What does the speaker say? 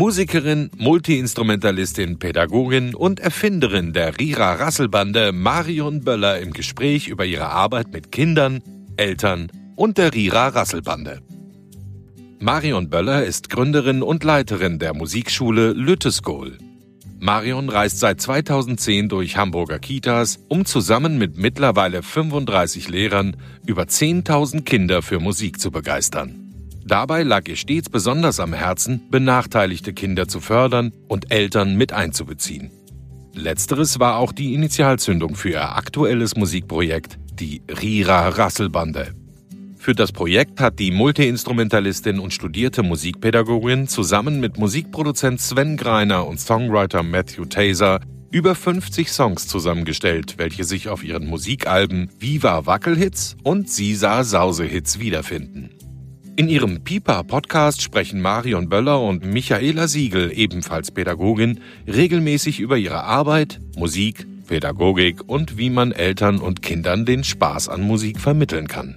Musikerin, Multiinstrumentalistin, Pädagogin und Erfinderin der Rira Rasselbande Marion Böller im Gespräch über ihre Arbeit mit Kindern, Eltern und der Rira Rasselbande. Marion Böller ist Gründerin und Leiterin der Musikschule Lütteskol. Marion reist seit 2010 durch Hamburger Kitas, um zusammen mit mittlerweile 35 Lehrern über 10.000 Kinder für Musik zu begeistern. Dabei lag ihr stets besonders am Herzen, benachteiligte Kinder zu fördern und Eltern mit einzubeziehen. Letzteres war auch die Initialzündung für ihr aktuelles Musikprojekt, die Rira Rasselbande. Für das Projekt hat die Multiinstrumentalistin und studierte Musikpädagogin zusammen mit Musikproduzent Sven Greiner und Songwriter Matthew Taser über 50 Songs zusammengestellt, welche sich auf ihren Musikalben Viva Wackelhits und Sisa Sausehits wiederfinden. In ihrem Pipa-Podcast sprechen Marion Böller und Michaela Siegel, ebenfalls Pädagogin, regelmäßig über ihre Arbeit, Musik, Pädagogik und wie man Eltern und Kindern den Spaß an Musik vermitteln kann.